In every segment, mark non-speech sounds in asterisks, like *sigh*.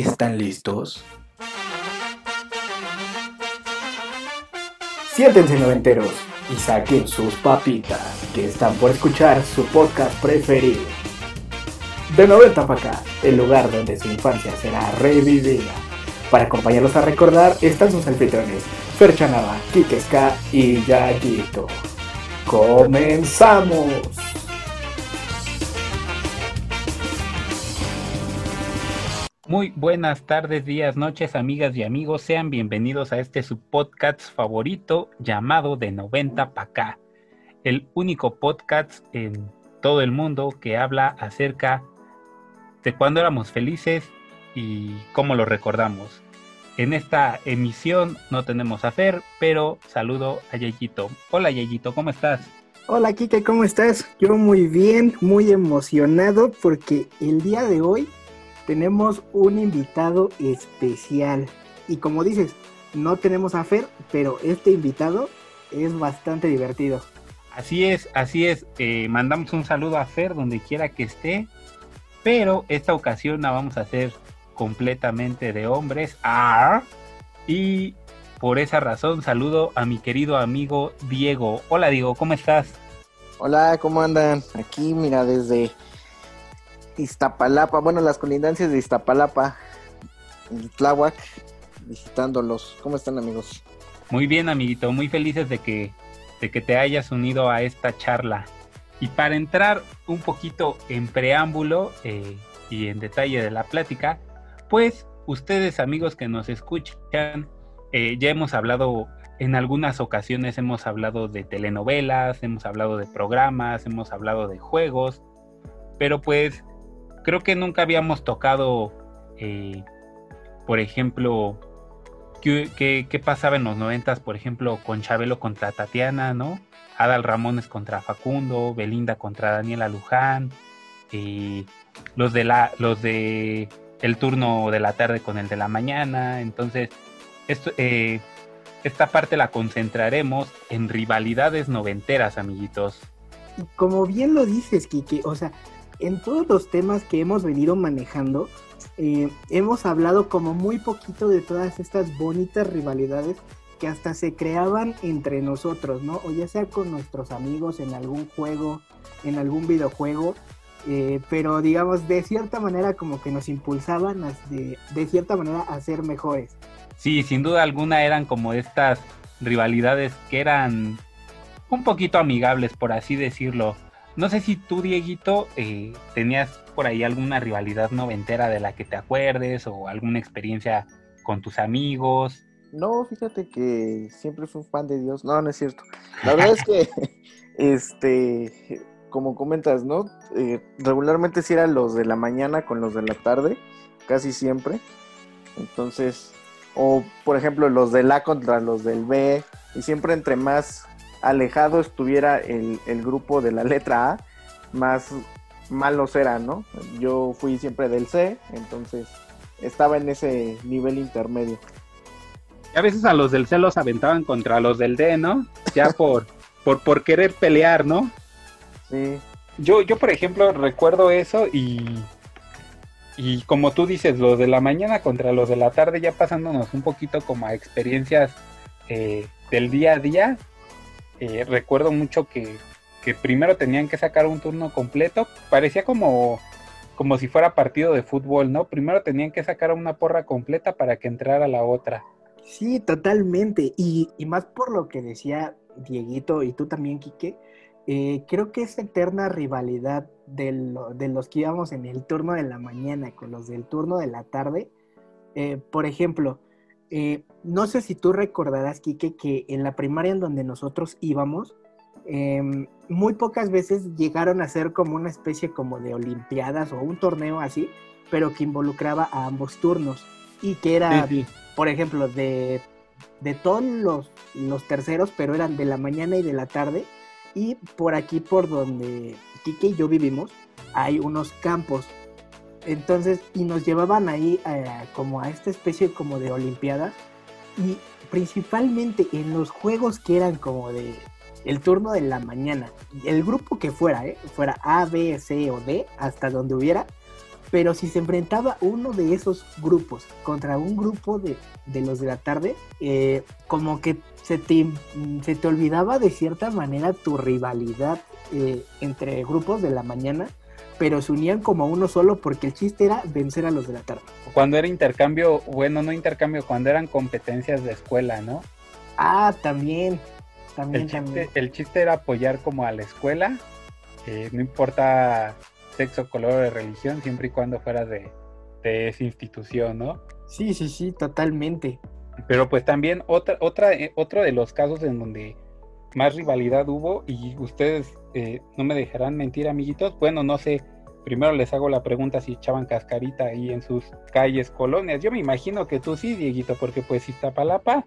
¿Están listos? Siéntense noventeros y saquen sus papitas, que están por escuchar su podcast preferido. De 90 para acá, el lugar donde su infancia será revivida. Para acompañarlos a recordar están sus anfitriones, Ferchanaba, Kikeska y Yayito. ¡Comenzamos! Muy buenas tardes, días, noches, amigas y amigos. Sean bienvenidos a este subpodcast favorito llamado De 90 para acá. El único podcast en todo el mundo que habla acerca de cuando éramos felices y cómo lo recordamos. En esta emisión no tenemos a Fer, pero saludo a Yayito. Hola Yayito, ¿cómo estás? Hola Kike, ¿cómo estás? Yo muy bien, muy emocionado porque el día de hoy tenemos un invitado especial. Y como dices, no tenemos a Fer, pero este invitado es bastante divertido. Así es, así es. Eh, mandamos un saludo a Fer donde quiera que esté. Pero esta ocasión la vamos a hacer completamente de hombres. Y por esa razón saludo a mi querido amigo Diego. Hola Diego, ¿cómo estás? Hola, ¿cómo andan? Aquí, mira, desde Iztapalapa, bueno, las colindancias de Iztapalapa, Tláhuac, visitándolos. ¿Cómo están, amigos? Muy bien, amiguito, muy felices de que, de que te hayas unido a esta charla. Y para entrar un poquito en preámbulo eh, y en detalle de la plática, pues ustedes, amigos que nos escuchan, eh, ya hemos hablado en algunas ocasiones, hemos hablado de telenovelas, hemos hablado de programas, hemos hablado de juegos, pero pues creo que nunca habíamos tocado, eh, por ejemplo, ¿qué, pasaba en los noventas, por ejemplo, con Chabelo contra Tatiana, ¿no? Adal Ramones contra Facundo, Belinda contra Daniela Luján, y los de la, los de el turno de la tarde con el de la mañana. Entonces, esto, eh, esta parte la concentraremos en rivalidades noventeras, amiguitos. Como bien lo dices, Kike, o sea, en todos los temas que hemos venido manejando, eh, hemos hablado como muy poquito de todas estas bonitas rivalidades que hasta se creaban entre nosotros, ¿no? O ya sea con nuestros amigos en algún juego, en algún videojuego, eh, pero digamos de cierta manera como que nos impulsaban de, de cierta manera a ser mejores. Sí, sin duda alguna eran como estas rivalidades que eran un poquito amigables, por así decirlo. No sé si tú, Dieguito, eh, tenías por ahí alguna rivalidad noventera de la que te acuerdes o alguna experiencia con tus amigos. No, fíjate que siempre fui un fan de Dios. No, no es cierto. La verdad es que, *laughs* este, como comentas, ¿no? Eh, regularmente sí eran los de la mañana con los de la tarde, casi siempre. Entonces, o por ejemplo, los del A contra los del B, y siempre entre más alejado estuviera el, grupo de la letra A, más malos eran, ¿no? Yo fui siempre del C, entonces estaba en ese nivel intermedio. Y a veces a los del C los aventaban contra los del D, ¿no? Ya *laughs* por, por, por querer pelear, ¿no? Sí. Yo, yo, por ejemplo, recuerdo eso y, y como tú dices, los de la mañana contra los de la tarde, ya pasándonos un poquito como a experiencias eh, del día a día, eh, recuerdo mucho que, primero tenían que sacar un turno completo, parecía como, como si fuera partido de fútbol, ¿no? Primero tenían que sacar una porra completa para que entrara la otra. Sí, totalmente. Y, más por lo que decía Dieguito y tú también, Quique, eh, creo que esa eterna rivalidad de, los que íbamos en el turno de la mañana con los del turno de la tarde, eh, por ejemplo, eh, no sé si tú recordarás, Quique, que en la primaria en donde nosotros íbamos, em, muy pocas veces llegaron a ser como una especie como de olimpiadas o un torneo así, pero que involucraba a ambos turnos y que era, por ejemplo, de, todos los, los, terceros, pero eran de la mañana y de la tarde. Y por aquí, por donde Quique y yo vivimos, hay unos campos entonces, y nos llevaban ahí eh, como a esta especie como de olimpiadas y principalmente en los juegos que eran como de el turno de la mañana, el grupo que fuera, ¿eh? fuera A, B, C o D, hasta donde hubiera, pero si se enfrentaba uno de esos grupos contra un grupo de, de los de la tarde, eh, como que se te, se te olvidaba de cierta manera tu rivalidad eh, entre grupos de la mañana, pero se unían como uno solo porque el chiste era vencer a los de la tarde. Cuando era intercambio, bueno, no intercambio, cuando eran competencias de escuela, ¿no? Ah, también. También, el, chiste, también. el chiste era apoyar como a la escuela, eh, no importa sexo, color o religión, siempre y cuando fuera de, de esa institución, ¿no? Sí, sí, sí, totalmente. Pero pues también otra, otra, eh, otro de los casos en donde más rivalidad hubo, y ustedes eh, no me dejarán mentir, amiguitos, bueno, no sé, primero les hago la pregunta si echaban cascarita ahí en sus calles, colonias. Yo me imagino que tú sí, Dieguito, porque pues Iztapalapa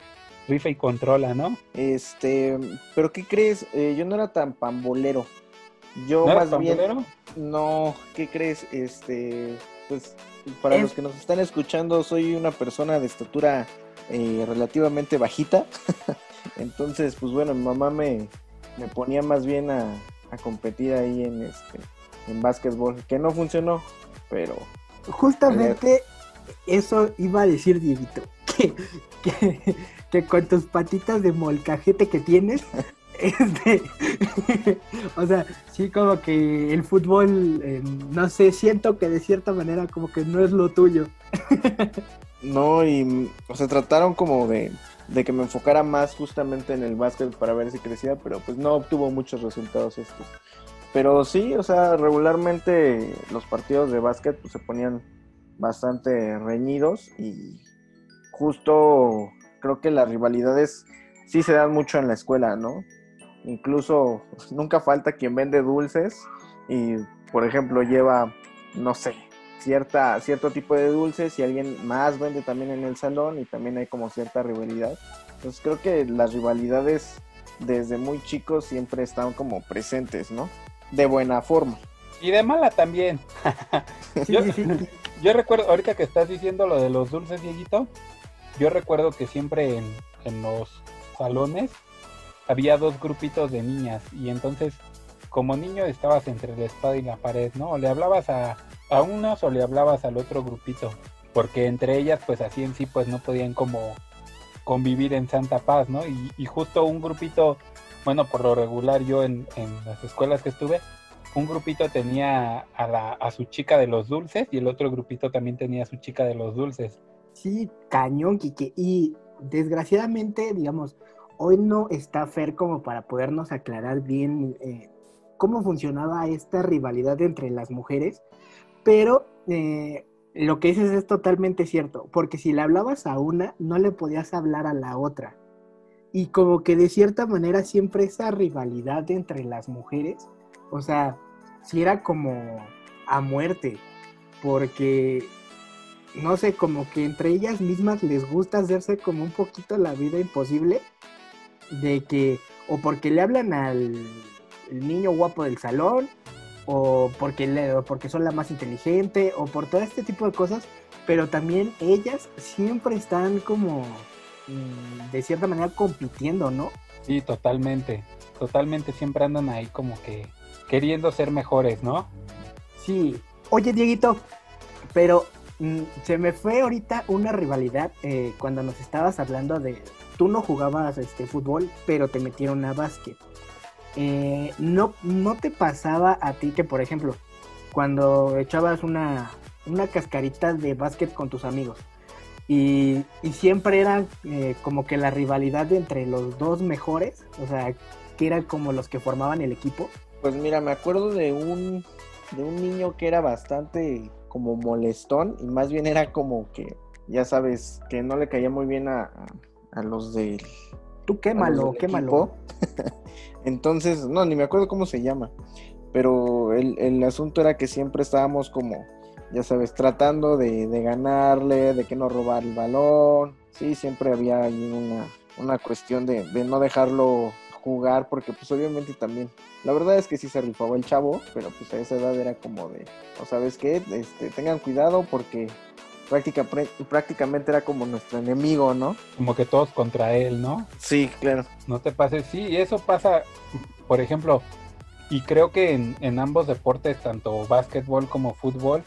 rifa y controla, ¿no? Este, pero ¿qué crees? Eh, yo no era tan pambolero. Yo ¿No más bien, pambolero? no, ¿qué crees? Este, pues para los que nos están escuchando, soy una persona de estatura eh, relativamente bajita. *laughs* Entonces, pues bueno, mi mamá me, me ponía más bien a, a competir ahí en este en básquetbol, que no funcionó, pero Justamente eso iba a decir Dieguito, *laughs* que, que, que con tus patitas de molcajete que tienes, *laughs* este, *laughs* o sea, sí como que el fútbol, eh, no sé, siento que de cierta manera como que no es lo tuyo. No, y o sea, trataron como de, de que me enfocara más justamente en el básquet para ver si crecía, pero pues no obtuvo muchos resultados estos. Pero sí, o sea, regularmente los partidos de básquet pues, se ponían bastante reñidos y justo creo que las rivalidades sí se dan mucho en la escuela, ¿no? Incluso pues, nunca falta quien vende dulces y, por ejemplo, lleva, no sé, cierta, cierto tipo de dulces y alguien más vende también en el salón y también hay como cierta rivalidad. Entonces creo que las rivalidades desde muy chicos siempre están como presentes, ¿no? De buena forma. Y de mala también. *laughs* Yo recuerdo, ahorita que estás diciendo lo de los dulces, Dieguito, yo recuerdo que siempre en, en los salones había dos grupitos de niñas y entonces como niño estabas entre la espada y la pared, ¿no? O le hablabas a, a unos o le hablabas al otro grupito, porque entre ellas pues así en sí pues no podían como convivir en santa paz, ¿no? Y, y justo un grupito, bueno, por lo regular yo en, en las escuelas que estuve, un grupito tenía a, la, a su chica de los dulces y el otro grupito también tenía a su chica de los dulces. Sí, cañón, Quique. Y desgraciadamente, digamos, hoy no está Fer como para podernos aclarar bien eh, cómo funcionaba esta rivalidad entre las mujeres, pero eh, lo que dices es totalmente cierto, porque si le hablabas a una, no le podías hablar a la otra. Y como que de cierta manera siempre esa rivalidad entre las mujeres, o sea, si era como a muerte, porque no sé, como que entre ellas mismas les gusta hacerse como un poquito la vida imposible de que o porque le hablan al el niño guapo del salón o porque le, o porque son la más inteligente o por todo este tipo de cosas, pero también ellas siempre están como mm, de cierta manera compitiendo, ¿no? Sí, totalmente. Totalmente siempre andan ahí como que queriendo ser mejores, ¿no? Sí. Oye, Dieguito, pero mm, se me fue ahorita una rivalidad eh, cuando nos estabas hablando de. Tú no jugabas este fútbol, pero te metieron a básquet. Eh, no, ¿No te pasaba a ti que, por ejemplo, cuando echabas una, una cascarita de básquet con tus amigos y, y siempre era eh, como que la rivalidad entre los dos mejores, o sea, que eran como los que formaban el equipo? Pues mira, me acuerdo de un, de un niño que era bastante como molestón y más bien era como que, ya sabes, que no le caía muy bien a, a, a los del Tú quémalo, los del quémalo. *laughs* Entonces, no, ni me acuerdo cómo se llama. Pero el, el asunto era que siempre estábamos como, ya sabes, tratando de, de ganarle, de que no robar el balón. Sí, siempre había ahí una, una cuestión de, de no dejarlo jugar, porque pues obviamente también, la verdad es que sí se rifaba el chavo, pero pues a esa edad era como de, o sabes qué, este, tengan cuidado porque práctica, prácticamente era como nuestro enemigo, ¿no? Como que todos contra él, ¿no? Sí, claro. No te pases, sí, y eso pasa, por ejemplo, y creo que en, en ambos deportes, tanto básquetbol como fútbol,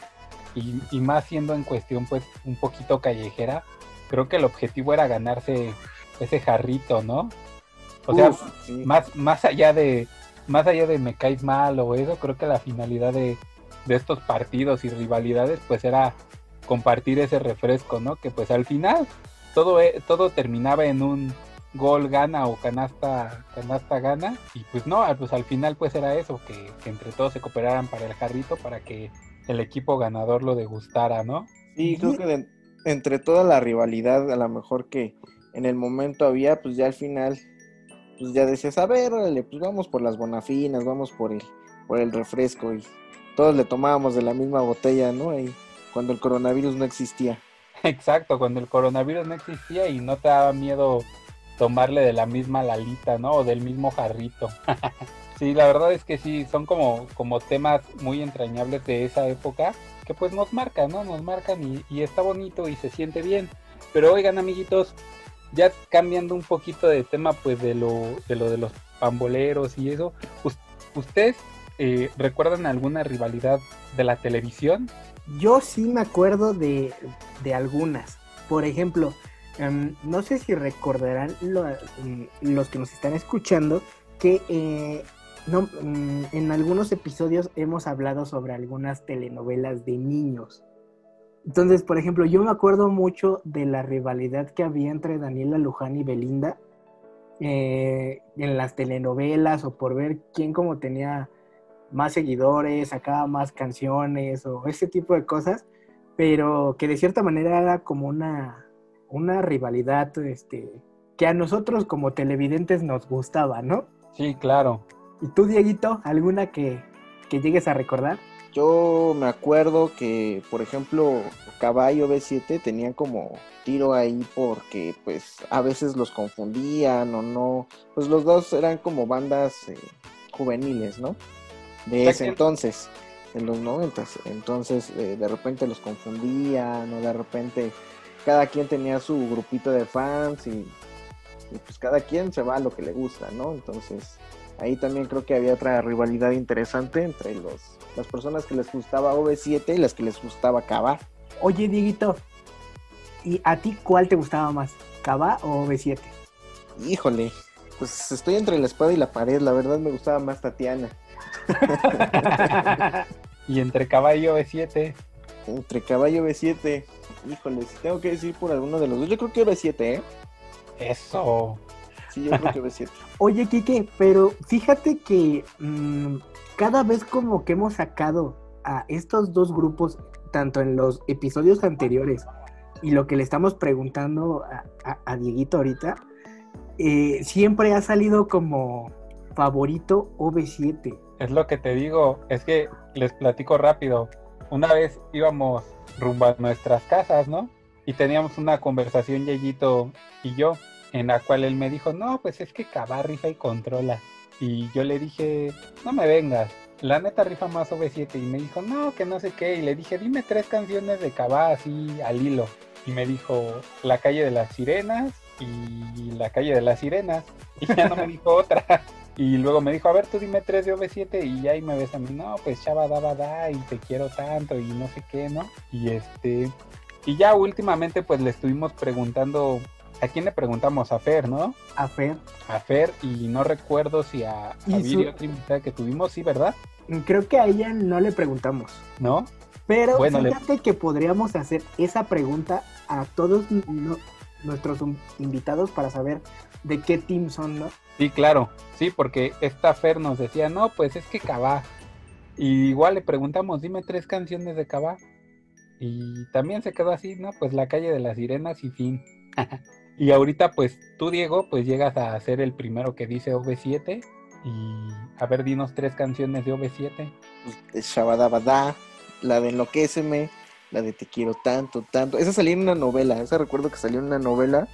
y, y más siendo en cuestión pues un poquito callejera, creo que el objetivo era ganarse ese jarrito, ¿no? O sea, sí. más, más allá de más allá de me caes mal o eso, creo que la finalidad de, de estos partidos y rivalidades pues era compartir ese refresco, ¿no? Que pues al final todo, e- todo terminaba en un gol gana o canasta, canasta gana y pues no, pues al final pues era eso, que, que entre todos se cooperaran para el jarrito para que el equipo ganador lo degustara, ¿no? Sí, creo que de- entre toda la rivalidad, a lo mejor que en el momento había, pues ya al final, pues ya decías, a ver, órale, pues vamos por las bonafinas, vamos por el, por el refresco y todos le tomábamos de la misma botella, ¿no? Ahí, cuando el coronavirus no existía. Exacto, cuando el coronavirus no existía y no te daba miedo tomarle de la misma lalita, ¿no? O del mismo jarrito. *laughs* sí, la verdad es que sí, son como, como temas muy entrañables de esa época que pues nos marcan, ¿no? Nos marcan y, y está bonito y se siente bien. Pero oigan, amiguitos, ya cambiando un poquito de tema, pues de lo de, lo de los pamboleros y eso, us- ¿ustedes eh, recuerdan alguna rivalidad de la televisión? Yo sí me acuerdo de, de algunas. Por ejemplo, em, no sé si recordarán mm, los que nos están escuchando que eh, mm, en algunos episodios hemos hablado sobre algunas telenovelas de niños. Entonces, por ejemplo, yo me acuerdo mucho de la rivalidad que había entre Daniela Luján y Belinda eh, en las telenovelas o por ver quién como tenía más seguidores, sacaba más canciones o ese tipo de cosas, pero que de cierta manera era como una, una rivalidad este, que a nosotros como televidentes nos gustaba, ¿no? Sí, claro. ¿Y tú, Dieguito, alguna que, que llegues a recordar? Yo me acuerdo que, por ejemplo, Caballo B7 tenían como tiro ahí porque pues a veces los confundían o no. Pues los dos eran como bandas eh, juveniles, ¿no? De ese entonces, en los noventas. Entonces eh, de repente los confundían o de repente cada quien tenía su grupito de fans y, y, pues cada quien se va a lo que le gusta, ¿no? Entonces ahí también creo que había otra rivalidad interesante entre los, las personas que les gustaba OV7 y las que les gustaba Cava. Oye, Dieguito, ¿y a ti cuál te gustaba más? ¿Cava o B7? Híjole, pues estoy entre la espada y la pared, la verdad me gustaba más Tatiana. *laughs* y entre caballo B7. Entre Caballo B7, híjole, si tengo que decir por alguno de los dos, yo creo que B7, ¿eh? Eso. Sí, yo creo que B7. *laughs* Oye, Kike, pero fíjate que mm, cada vez como que hemos sacado a estos dos grupos, tanto en los episodios anteriores y lo que le estamos preguntando a, a- a Dieguito ahorita, eh, siempre ha salido como favorito OV7. Es lo que te digo. Es que les platico rápido. Una vez íbamos rumbo a nuestras casas, ¿no? Y teníamos una conversación, Yeyito y yo, en la cual él me dijo, no, pues es que Cabá rifa y controla. Y yo le dije, no me vengas. La neta rifa más OV7 y me dijo, no, que no sé qué. Y le dije, dime tres canciones de Cabá así al hilo. Y me dijo, La calle de las sirenas y La calle de las sirenas. Y ya no me dijo otra. *laughs* Y luego me dijo, a ver, tú dime tres de OV7 y ya ahí me ves a mí, no, pues chava daba da y te quiero tanto y no sé qué, ¿no? Y este, y ya últimamente pues le estuvimos preguntando, ¿a quién le preguntamos? A Fer, ¿no? A Fer, A Fer y no recuerdo si a, a Viri, otra invitada que tuvimos, sí, ¿verdad? creo que a ella no le preguntamos. ¿No? Pero Bueno, le- fíjate que podríamos hacer esa pregunta a todos no- nuestros invitados para saber de qué team son, ¿no? Sí, claro, sí, porque esta Fer nos decía, no, pues es que Cabá. Y igual le preguntamos, dime tres canciones de Cabá. Y también se quedó así, ¿no? Pues la calle de las sirenas y fin. *laughs* y ahorita, pues tú, Diego, pues llegas a ser el primero que dice OV7. Y a ver, dinos tres canciones de OV7. Pues, Shabadabada, la de Enloquéceme, la de Te quiero tanto, tanto. Esa salía en una novela, esa recuerdo que salió en una novela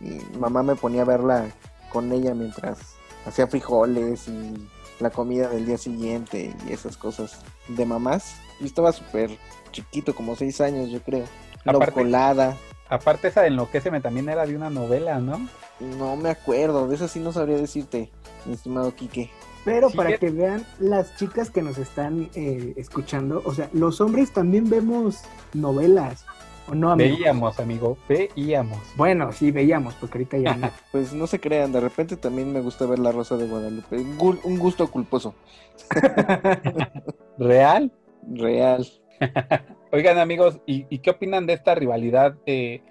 y mamá me ponía a verla con ella mientras hacía frijoles y la comida del día siguiente y esas cosas de mamás. Yo estaba súper chiquito, como seis años yo creo. Aparte- colada, Aparte, esa de Enloquéceme también era de una novela, ¿no? no me acuerdo, de esa sí no sabría decirte, mi estimado Quique. Pero Sí, para es- que vean las chicas que nos están eh, escuchando, o sea, los hombres también vemos novelas, ¿o no, amigo? Veíamos, amigo, veíamos. Bueno, sí, veíamos, porque ahorita ya no. *laughs* Pues no se crean, de repente también me gusta ver La Rosa de Guadalupe. Un gu- un gusto culposo. *laughs* ¿Real? Real. *laughs* Oigan, amigos, ¿y, y qué opinan de esta rivalidad de,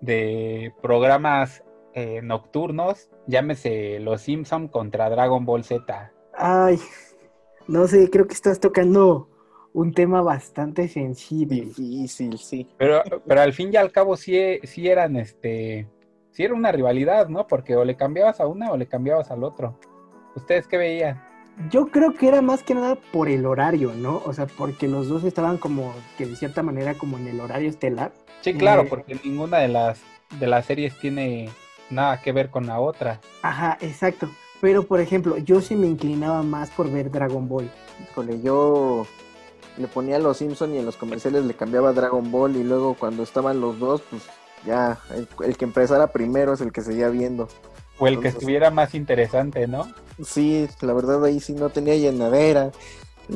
de programas eh, nocturnos? Llámese Los Simpson contra Dragon Ball Z. Ay, no sé, creo que estás tocando un tema bastante sensible. Difícil, sí. Pero, pero al fin y al cabo sí, sí eran este, sí era una rivalidad, ¿no? Porque o le cambiabas a una o le cambiabas al otro. ¿Ustedes qué veían? Yo creo que era más que nada por el horario, ¿no? O sea, porque los dos estaban como que de cierta manera como en el horario estelar. Sí, claro, Eh. porque ninguna de las de las series tiene nada que ver con la otra. Ajá, exacto. Pero por ejemplo, yo sí me inclinaba más por ver Dragon Ball. Híjole, yo le ponía Los Simpson y en los comerciales le cambiaba Dragon Ball y luego cuando estaban los dos, pues ya, el, el que empezara primero es el que seguía viendo. O el que estuviera más interesante, ¿no? Sí, la verdad ahí sí no tenía llenadera.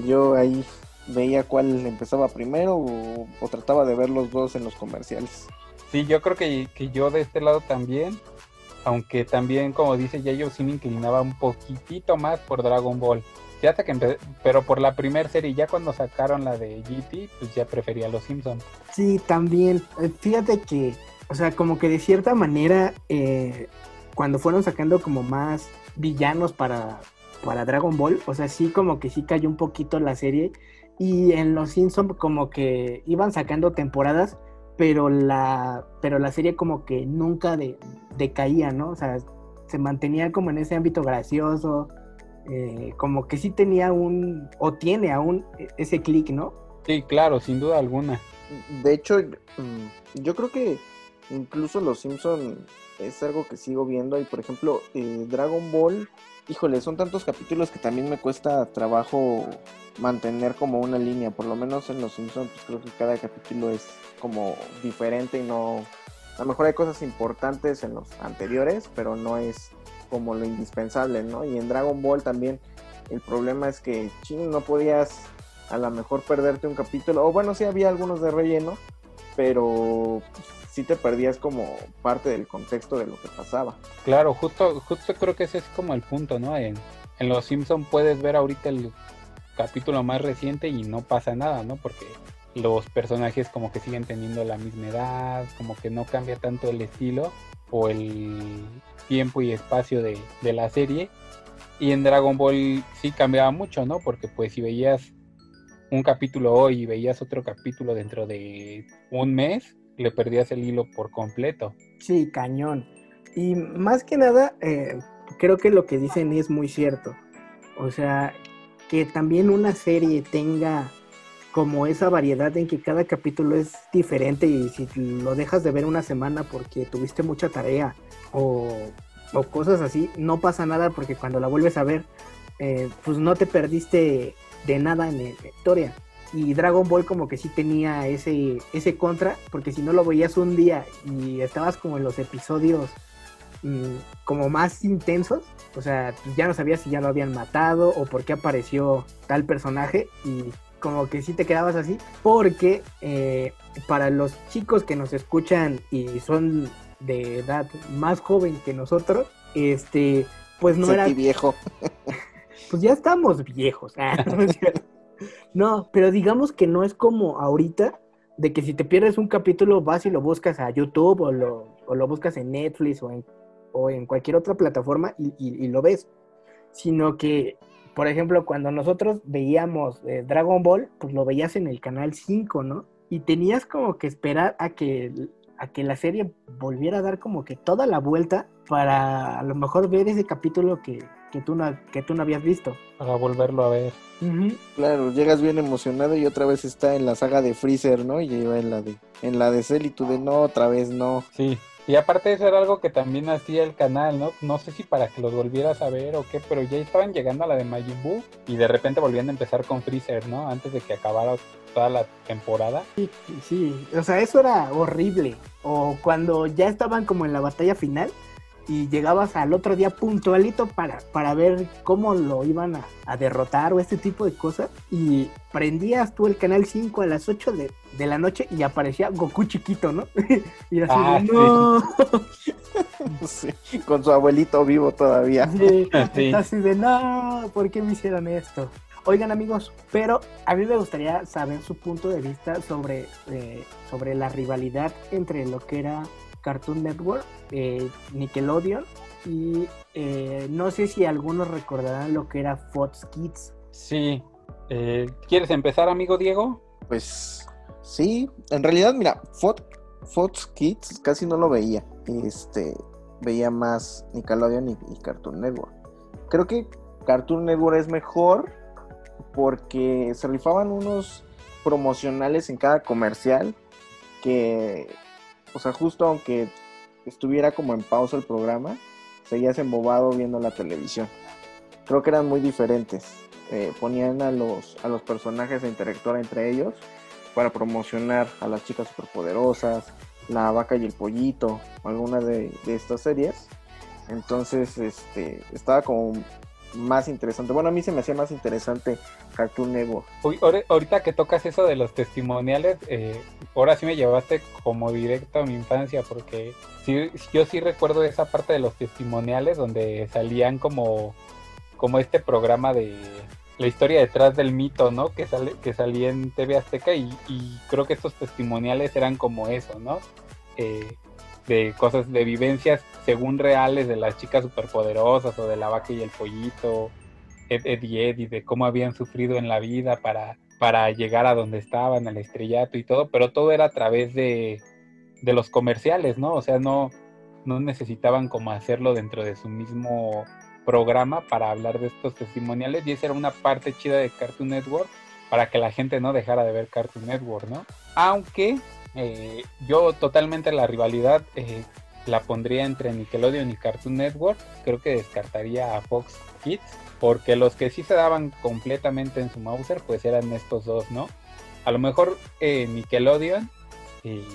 Yo ahí veía cuál empezaba primero o, o trataba de ver los dos en los comerciales. Sí, yo creo que, que yo de este lado también, aunque también, como dice ya yo sí me inclinaba un poquitito más por Dragon Ball. Hasta que empe- pero por la primera serie, ya cuando sacaron la de GT, pues ya prefería Los Simpsons. Sí, también. Eh, Fíjate que, o sea, como que de cierta manera, eh, cuando fueron sacando como más villanos para, para Dragon Ball, o sea, sí como que sí cayó un poquito la serie. Y en Los Simpsons como que iban sacando temporadas, pero la, pero la serie como que nunca de, decaía, ¿no? O sea, se mantenía como en ese ámbito gracioso, eh, como que sí tenía un, o tiene aún e- ese clic, ¿no? Sí, claro, sin duda alguna. De hecho, mm, yo creo que incluso Los Simpson es algo que sigo viendo y por ejemplo eh, Dragon Ball, híjole, son tantos capítulos que también me cuesta trabajo mantener como una línea, por lo menos en Los Simpson pues creo que cada capítulo es como diferente y no, a lo mejor hay cosas importantes en los anteriores, pero no es como lo indispensable, ¿no? Y en Dragon Ball también el problema es que ching, no podías a lo mejor perderte un capítulo, o bueno, sí había algunos de relleno, pero pues, sí te perdías como parte del contexto de lo que pasaba. Claro, justo, justo creo que ese es como el punto, ¿no? En, en Los Simpson puedes ver ahorita el capítulo más reciente y no pasa nada, ¿no? Porque los personajes como que siguen teniendo la misma edad, como que no cambia tanto el estilo o el tiempo y espacio de, de la serie. Y en Dragon Ball sí cambiaba mucho, ¿no? Porque pues si veías un capítulo hoy y veías otro capítulo dentro de un mes, le perdías el hilo por completo. Sí, cañón. Y más que nada, eh, creo que lo que dicen es muy cierto. O sea, que también una serie tenga como esa variedad en que cada capítulo es diferente y si lo dejas de ver una semana porque tuviste mucha tarea o, o cosas así, no pasa nada porque cuando la vuelves a ver, eh, pues no te perdiste de nada en la historia. Y Dragon Ball como que sí tenía ese, ese contra, porque si no lo veías un día y estabas como en los episodios mm, como más intensos, o sea, ya no sabías si ya lo habían matado o por qué apareció tal personaje y como que sí te quedabas así, porque eh, para los chicos que nos escuchan y son de edad más joven que nosotros, este, pues no era viejo. *laughs* pues ya estamos viejos. Ah, no, pero digamos que no es como ahorita, de que si te pierdes un capítulo vas y lo buscas a YouTube o lo, o lo buscas en Netflix o en, o en cualquier otra plataforma y, y- y lo ves. Sino que, por ejemplo, cuando nosotros veíamos eh, Dragon Ball, pues lo veías en el canal 5, ¿no? Y tenías como que esperar a que, a que la serie volviera a dar como que toda la vuelta para a lo mejor ver ese capítulo que, que, tú, no, que tú no habías visto. Para volverlo a ver. Claro, llegas bien emocionado y otra vez está en la saga de Freezer, ¿no? Y lleva en la de en la de Cell y tú de no, otra vez no. Sí, y aparte eso era algo que también hacía el canal, ¿no? No sé si para que los volvieras a ver o qué, pero ya estaban llegando a la de Majin y de repente volvían a empezar con Freezer, ¿no? Antes de que acabara toda la temporada. Sí, sí, o sea, eso era horrible. O cuando ya estaban como en la batalla final y llegabas al otro día puntualito para, para ver cómo lo iban a, derrotar o este tipo de cosas. Y prendías tú el canal 5 a las 8 de, la noche y aparecía Goku chiquito, ¿no? *laughs* y así ah, no. *laughs* con su abuelito vivo todavía. *laughs* Sí, así de no, ¿por qué me hicieron esto? Oigan amigos, pero a mí me gustaría saber su punto de vista sobre, eh, sobre la rivalidad entre lo que era Cartoon Network, eh, Nickelodeon y eh, no sé si algunos recordarán lo que era Fox Kids. Sí. ¿Quieres empezar, amigo Diego? Pues sí, en realidad, mira, Fox, Fox Kids casi no lo veía. Este, veía más Nickelodeon y Cartoon Network. Creo que Cartoon Network es mejor porque se rifaban unos promocionales en cada comercial que, o sea, justo aunque estuviera como en pausa el programa, seguías embobado viendo la televisión. Creo que eran muy diferentes. Eh, ponían a los, a los personajes a interactuar entre ellos para promocionar a las chicas superpoderosas, la vaca y el pollito, alguna de, de estas series. Entonces, este, estaba como más interesante. Bueno, a mí se me hacía más interesante Cartoon Network. Uy, ahorita que tocas eso de los testimoniales, eh, ahora sí me llevaste como directo a mi infancia, porque sí, yo sí recuerdo esa parte de los testimoniales donde salían como, como este programa de la historia detrás del mito, ¿no? Que, sale, que salía en TV Azteca y, creo que estos testimoniales eran como eso, ¿no? Eh, de cosas, de vivencias según reales de las chicas superpoderosas o de la vaca y el pollito, Ed, Ed y Eddie, de cómo habían sufrido en la vida para, para llegar a donde estaban, al estrellato y todo, pero todo era a través de, de los comerciales, ¿no? O sea, no, no necesitaban como hacerlo dentro de su mismo programa para hablar de estos testimoniales y esa era una parte chida de Cartoon Network para que la gente no dejara de ver Cartoon Network, ¿no? Aunque eh, yo totalmente la rivalidad eh, la pondría entre Nickelodeon y Cartoon Network. Creo que descartaría a Fox Kids. Porque los que sí se daban completamente en su Mauser, pues eran estos dos, ¿no? A lo mejor eh, Nickelodeon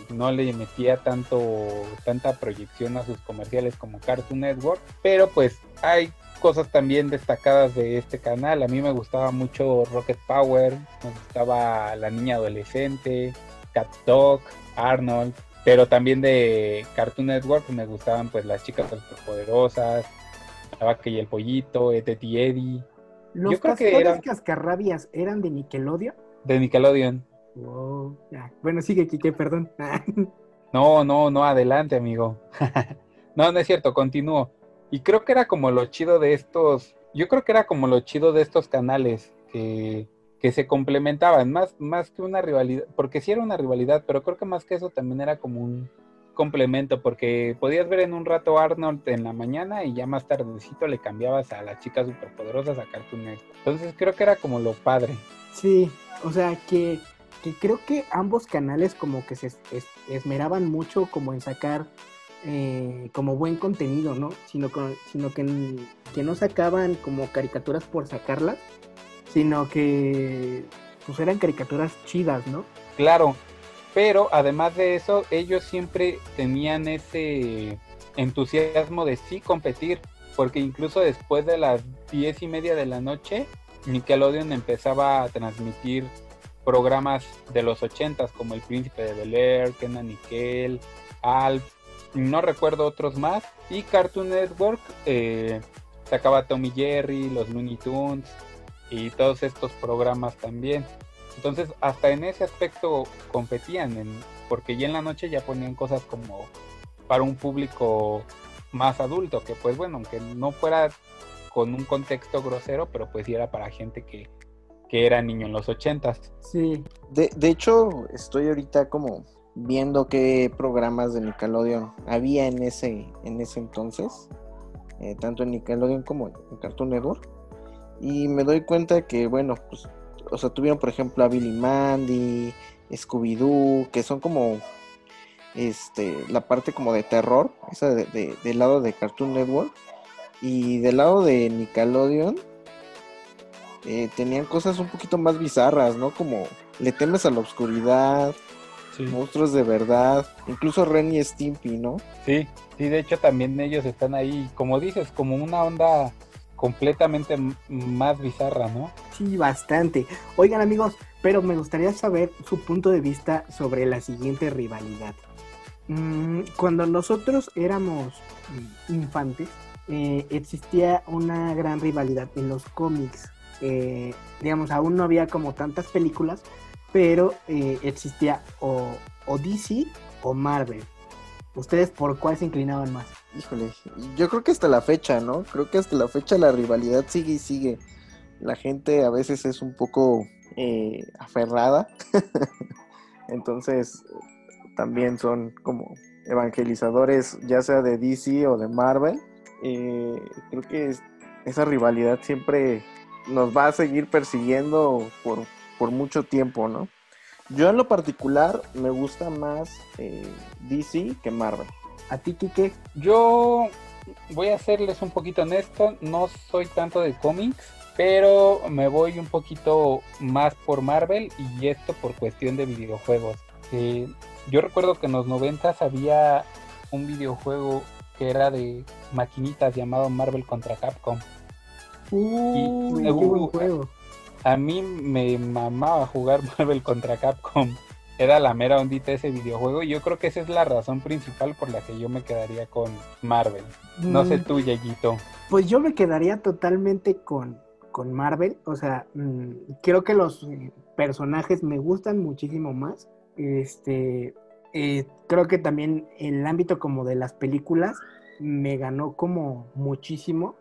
no le metía tanto tanta proyección a sus comerciales como Cartoon Network. Pero pues hay cosas también destacadas de este canal. A mí me gustaba mucho Rocket Power, me gustaba La Niña Adolescente, Cat Dog, Arnold, pero también de Cartoon Network me gustaban pues las chicas poderosas, la vaca y el pollito, Eddie Eddie. ¿Los Yo creo que eran... cascarrabias eran de Nickelodeon? De Nickelodeon. Bueno, sigue, Kike, perdón. *laughs* no, no, no, adelante, amigo. *laughs* no, no es cierto, continúo. Y creo que era como lo chido de estos, yo creo que era como lo chido de estos canales, que que se complementaban, más, más que una rivalidad, porque sí era una rivalidad, pero creo que más que eso también era como un complemento, porque podías ver en un rato Arnold en la mañana y ya más tardecito le cambiabas a las chicas superpoderosas a Cartoon Network. Entonces creo que era como lo padre. Sí, o sea que, que creo que ambos canales como que se esmeraban mucho como en sacar eh, como buen contenido, ¿no? Sino, sino que, que no sacaban como caricaturas por sacarlas, sino que pues eran caricaturas chidas, ¿no? Claro, pero además de eso, ellos siempre tenían ese entusiasmo de sí competir, porque incluso después de las diez y media de la noche, Nickelodeon empezaba a transmitir programas de los ochentas como El Príncipe de Bel Air, Kenan Nickel, Alf, no recuerdo otros más, y Cartoon Network eh, sacaba Tommy Jerry, los Looney Tunes, y todos estos programas también. Entonces, hasta en ese aspecto competían, en, porque ya en la noche ya ponían cosas como para un público más adulto, que pues bueno, aunque no fuera con un contexto grosero, pero pues sí era para gente que, que era niño en los ochentas. Sí. De, de hecho, estoy ahorita como viendo qué programas de Nickelodeon había en ese, en ese entonces, eh, tanto en Nickelodeon como en Cartoon Network. Y me doy cuenta que, bueno, pues, o sea, tuvieron por ejemplo a Billy Mandy, Scooby-Doo, que son como, este, la parte como de terror, esa de, del lado de Cartoon Network. Y del lado de Nickelodeon, eh, tenían cosas un poquito más bizarras, ¿no? Como le temes a la oscuridad. Sí. monstruos de verdad, incluso Ren y Stimpy, ¿no? Sí, sí, de hecho también ellos están ahí, como dices, como una onda completamente más bizarra, ¿no? Sí, bastante. Oigan amigos, pero me gustaría saber su punto de vista sobre la siguiente rivalidad. Mm, Cuando nosotros éramos mm, infantes, eh, existía una gran rivalidad en los cómics. Eh, digamos, aún no había como tantas películas, pero eh, existía o, o DC o Marvel. ¿Ustedes por cuál se inclinaban más? Híjole, yo creo que hasta la fecha, ¿no? Creo que hasta la fecha la rivalidad sigue y sigue. La gente a veces es un poco eh, aferrada, *laughs* entonces también son como evangelizadores, ya sea de DC o de Marvel. Eh, creo que es- esa rivalidad siempre nos va a seguir persiguiendo por, por mucho tiempo, ¿no? Yo en lo particular me gusta más eh, DC que Marvel. ¿A ti, Kike? Yo voy a serles un poquito honesto, no soy tanto de cómics, pero me voy un poquito más por Marvel y esto por cuestión de videojuegos. Eh, yo recuerdo que en los noventas había un videojuego que era de maquinitas llamado Marvel contra Capcom. Uy, qué uh, buen juego. A mí me mamaba jugar *laughs* Marvel contra Capcom. Era la mera ondita ese videojuego y yo creo que esa es la razón principal por la que yo me quedaría con Marvel. No sé Mm, tú, Yayito. Pues yo me quedaría totalmente con, con Marvel. O sea, mm, creo que los eh, personajes me gustan muchísimo más. Este, eh, creo que también el ámbito como de las películas me ganó como muchísimo.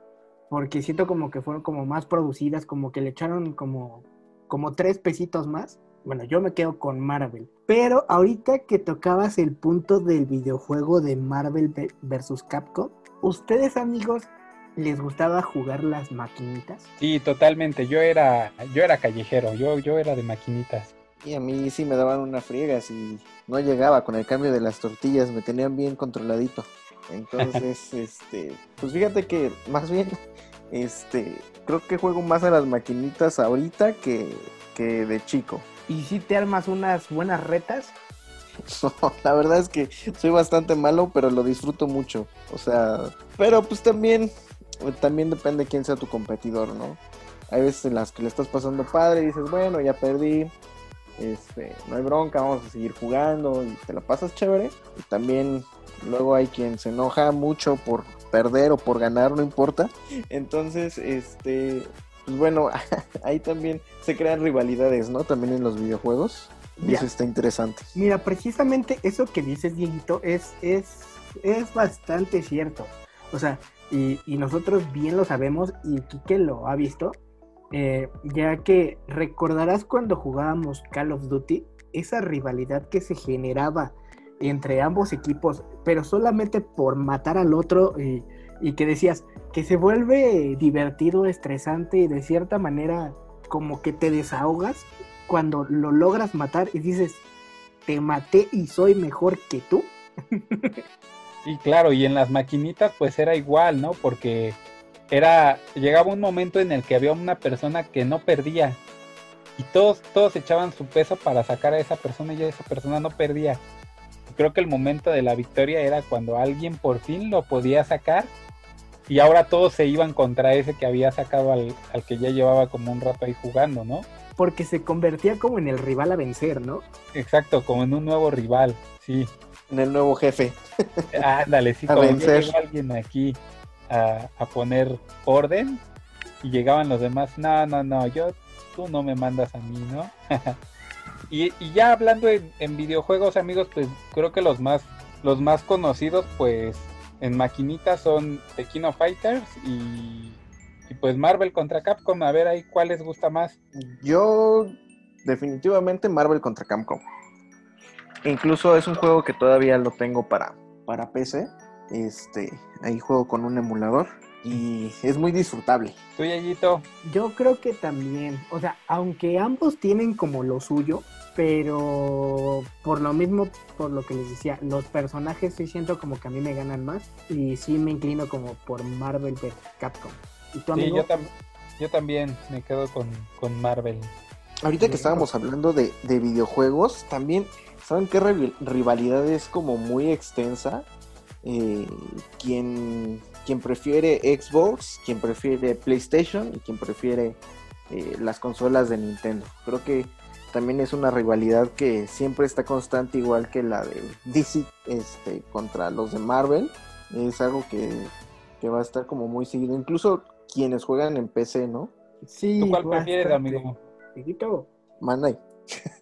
Porque siento como que fueron como más producidas, como que le echaron como, como tres pesitos más. Bueno, yo me quedo con Marvel. Pero ahorita que tocabas el punto del videojuego de Marvel ve- versus Capcom, ¿ustedes amigos les gustaba jugar las maquinitas? Sí, totalmente. Yo era, yo era callejero, yo, yo era de maquinitas. Y a mí sí me daban una friega si no llegaba con el cambio de las tortillas, me tenían bien controladito. Entonces, este, pues fíjate que más bien, *laughs* este, creo que juego más a las maquinitas ahorita que, que de chico. ¿Y si te armas unas buenas retas? No, *laughs* la verdad es que soy bastante malo, pero lo disfruto mucho. O sea, pero pues también, también depende quién sea tu competidor, ¿no? Hay veces en las que le estás pasando padre y dices, bueno, ya perdí, este, no hay bronca, vamos a seguir jugando y te la pasas chévere. Y también luego hay quien se enoja mucho por perder o por ganar, no importa. Entonces, este, pues bueno, *laughs* ahí también se crean rivalidades, ¿no? También en los videojuegos. Y eso está interesante. Mira, precisamente eso que dices, Dieguito, es, es, es bastante cierto. O sea, y, y nosotros bien lo sabemos y Kike lo ha visto, eh, ya que recordarás cuando jugábamos Call of Duty, esa rivalidad que se generaba entre ambos equipos, pero solamente por matar al otro y, que decías que se vuelve divertido, estresante y de cierta manera como que te desahogas cuando lo logras matar y dices, te maté y soy mejor que tú. *laughs* Sí, claro, y en las maquinitas pues era igual, ¿no? Porque era, llegaba un momento en el que había una persona que no perdía y todos, todos echaban su peso para sacar a esa persona y esa persona no perdía. Creo que el momento de la victoria era cuando alguien por fin lo podía sacar y ahora todos se iban contra ese que había sacado al, al que ya llevaba como un rato ahí jugando, ¿no? Porque se convertía como en el rival a vencer, ¿no? Exacto, como en un nuevo rival, sí. En el nuevo jefe. *laughs* Ándale, sí, A como vencer. llegó alguien aquí a, a poner orden y llegaban los demás, no, no, no, yo, tú no me mandas a mí, ¿no? *laughs* y, ya hablando en, videojuegos, amigos, pues creo que los más, los más conocidos, pues en maquinitas son The King of Fighters y, y pues Marvel contra Capcom, a ver ahí cuál les gusta más. Yo definitivamente Marvel contra Capcom. Incluso es un juego que todavía lo tengo para, para PC. Este, ahí juego con un emulador y es muy disfrutable. Tú, Yayito, Yo creo que también, o sea, aunque ambos tienen como lo suyo, pero por lo mismo, por lo que les decía, los personajes sí siento como que a mí me ganan más y sí me inclino como por Marvel vs Capcom. ¿Y sí, amigo? yo, tam- yo también me quedo con, con Marvel. Ahorita que estábamos hablando de, de videojuegos, también ¿saben qué rivalidad es como muy extensa? Eh, quien, quien prefiere Xbox, quien prefiere PlayStation y quien prefiere eh, las consolas de Nintendo. Creo que también es una rivalidad que siempre está constante, igual que la de DC este, contra los de Marvel. Es algo que, va a estar como muy seguido. Incluso quienes juegan en PC, ¿no? Sí. ¿Tú cuál prefieres, amigo? Manda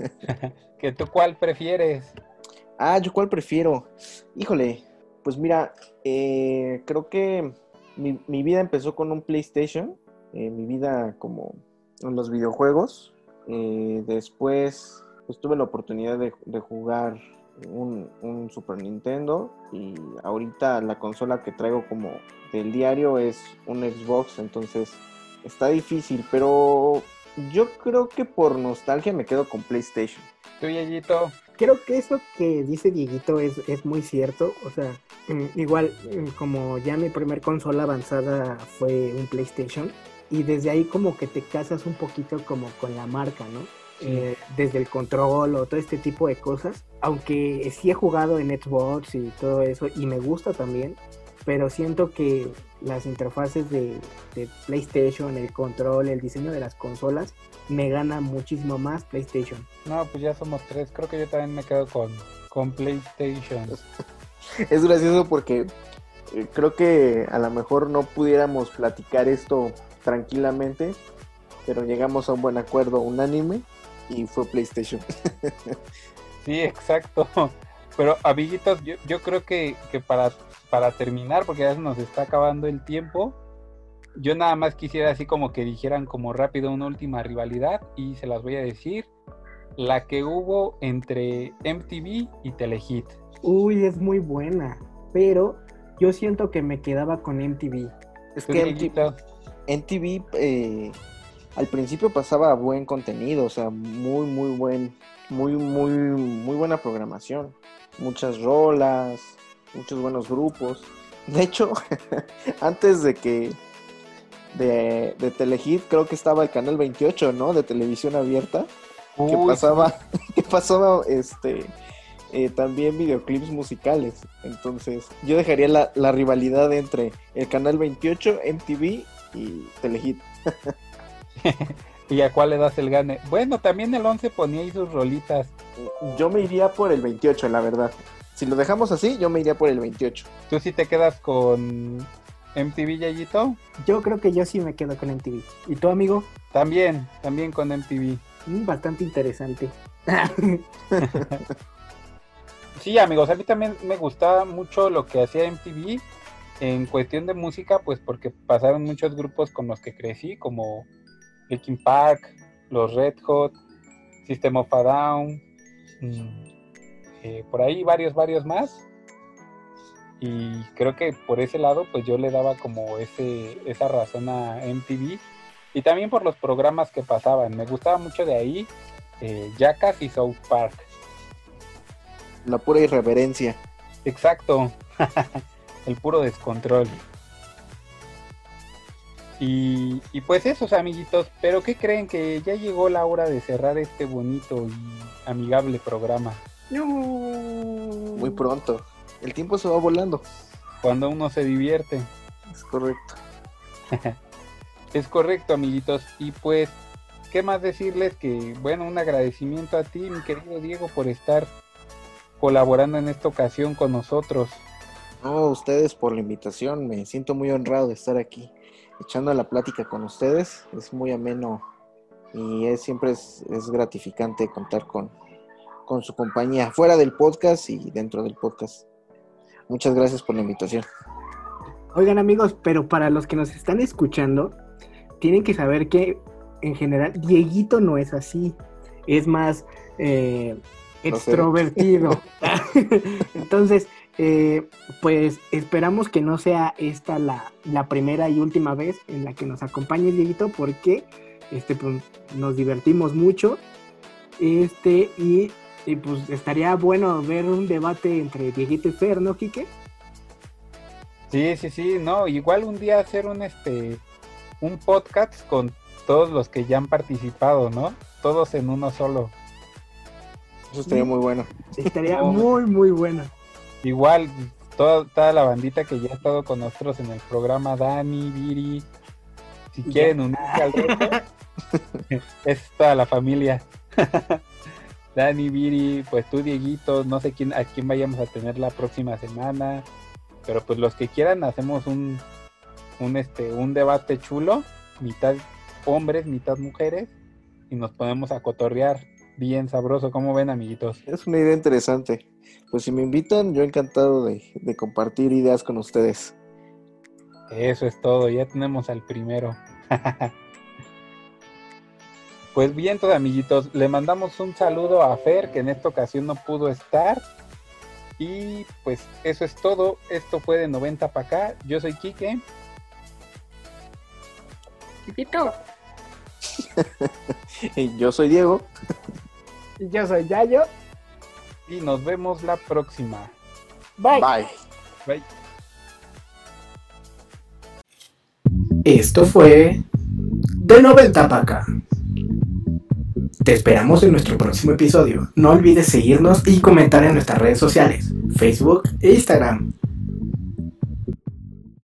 *laughs* ¿Que tú cuál prefieres? Ah, yo cuál prefiero. Híjole, pues mira, eh, creo que mi, vida empezó con un PlayStation. Eh, mi vida como en los videojuegos. Eh, después pues, tuve la oportunidad de, jugar un, Super Nintendo y ahorita la consola que traigo como del diario es un Xbox, entonces está difícil, pero yo creo que por nostalgia me quedo con PlayStation. ¿Tú, Dieguito? Creo que eso que dice Dieguito es, es muy cierto. O sea, mm, igual mm, como ya mi primer consola avanzada fue un PlayStation. Y desde ahí como que te casas un poquito como con la marca, ¿no? Eh, desde el control o todo este tipo de cosas. Aunque sí he jugado en Xbox y todo eso y me gusta también pero siento que las interfaces de, PlayStation, el control, el diseño de las consolas, me gana muchísimo más PlayStation. No, pues ya somos tres. Creo que yo también me quedo con, con PlayStation. *laughs* es gracioso porque eh, creo que a lo mejor no pudiéramos platicar esto tranquilamente, pero llegamos a un buen acuerdo unánime y fue PlayStation. *laughs* sí, exacto. *laughs* Pero amiguitos, yo, yo creo que, que para para terminar, porque ya se nos está acabando el tiempo, yo nada más quisiera así como que dijeran como rápido una última rivalidad y se las voy a decir. La que hubo entre MTV y Telehit. Uy, es muy buena, pero yo siento que me quedaba con MTV. Es que MTV, eh, al principio pasaba buen contenido, o sea, muy, muy buen, muy, muy, muy buena programación. Muchas rolas, muchos buenos grupos. De hecho, *laughs* antes de que de, de Telehit, creo que estaba el canal 28, ¿no? De televisión abierta. que pasaba, *laughs* que pasaba este eh, también videoclips musicales. Entonces, yo dejaría la, la, rivalidad entre el canal 28, MTV y Telehit. *laughs* ¿Y a cuál le das el gane? Bueno, también el 11 ponía ahí sus rolitas. Yo me iría por el 28, la verdad. Si lo dejamos así, yo me iría por el 28. ¿Tú sí te quedas con MTV, Yayito? Yo creo que yo sí me quedo con MTV. ¿Y tú, amigo? También, también con MTV. Mm, bastante interesante. *laughs* *laughs* sí, amigos, a mí también me gustaba mucho lo que hacía MTV en cuestión de música, pues porque pasaron muchos grupos con los que crecí, como Linkin Park, los Red Hot, System of a Down, mm, eh, por ahí varios, varios más. Y creo que por ese lado, pues yo le daba como ese, esa razón a MTV. Y también por los programas que pasaban. Me gustaba mucho de ahí eh, Jackass y South Park. La pura irreverencia. Exacto. *laughs* El puro descontrol. Y, y, pues esos amiguitos, pero ¿qué creen que ya llegó la hora de cerrar este bonito y amigable programa? Muy pronto. El tiempo se va volando. Cuando uno se divierte. Es correcto. *laughs* es correcto, amiguitos. Y pues, ¿qué más decirles que, bueno, un agradecimiento a ti, mi querido Diego, por estar colaborando en esta ocasión con nosotros. No, ustedes por la invitación. Me siento muy honrado de estar aquí echando la plática con ustedes. Es muy ameno y es, siempre es gratificante contar con, con su compañía, fuera del podcast y dentro del podcast. Muchas gracias por la invitación. Oigan amigos, pero para los que nos están escuchando, tienen que saber que en general Dieguito no es así, es más eh, extrovertido. *laughs* Entonces, eh, pues esperamos que no sea esta la, la, primera y última vez en la que nos acompañe Dieguito, porque este, pues, nos divertimos mucho. Este, y y pues estaría bueno ver un debate entre Dieguito y Fer, ¿no, Quique? Sí, sí, sí, no, igual un día hacer un este un podcast con todos los que ya han participado, ¿no? Todos en uno solo. Eso estaría muy bueno. Estaría No. *laughs* muy, muy bueno. Igual, toda, toda la bandita que ya ha estado con nosotros en el programa, Dani, Viri, si quieren unirse al reto, *laughs* es toda la familia. *laughs* Dani, Viri, pues tú, Dieguito, no sé quién, a quién vayamos a tener la próxima semana, pero pues los que quieran hacemos un, un, este, un debate chulo, mitad hombres, mitad mujeres, y nos ponemos a cotorrear bien sabroso. ¿Cómo ven, amiguitos? Es una idea interesante. Pues si me invitan, yo encantado de, de compartir ideas con ustedes. Eso es todo, ya tenemos al primero. *laughs* pues bien, todos amiguitos, le mandamos un saludo a Fer, que en esta ocasión no pudo estar. Y pues eso es todo. Esto fue de 90 para acá. Yo soy Quique. *laughs* Y yo soy Diego. Y Yo soy Yayo. Y nos vemos la próxima. Bye. Bye. Bye. Esto fue de 90 para acá. Te esperamos en nuestro próximo episodio. No olvides seguirnos y comentar en nuestras redes sociales, Facebook e Instagram.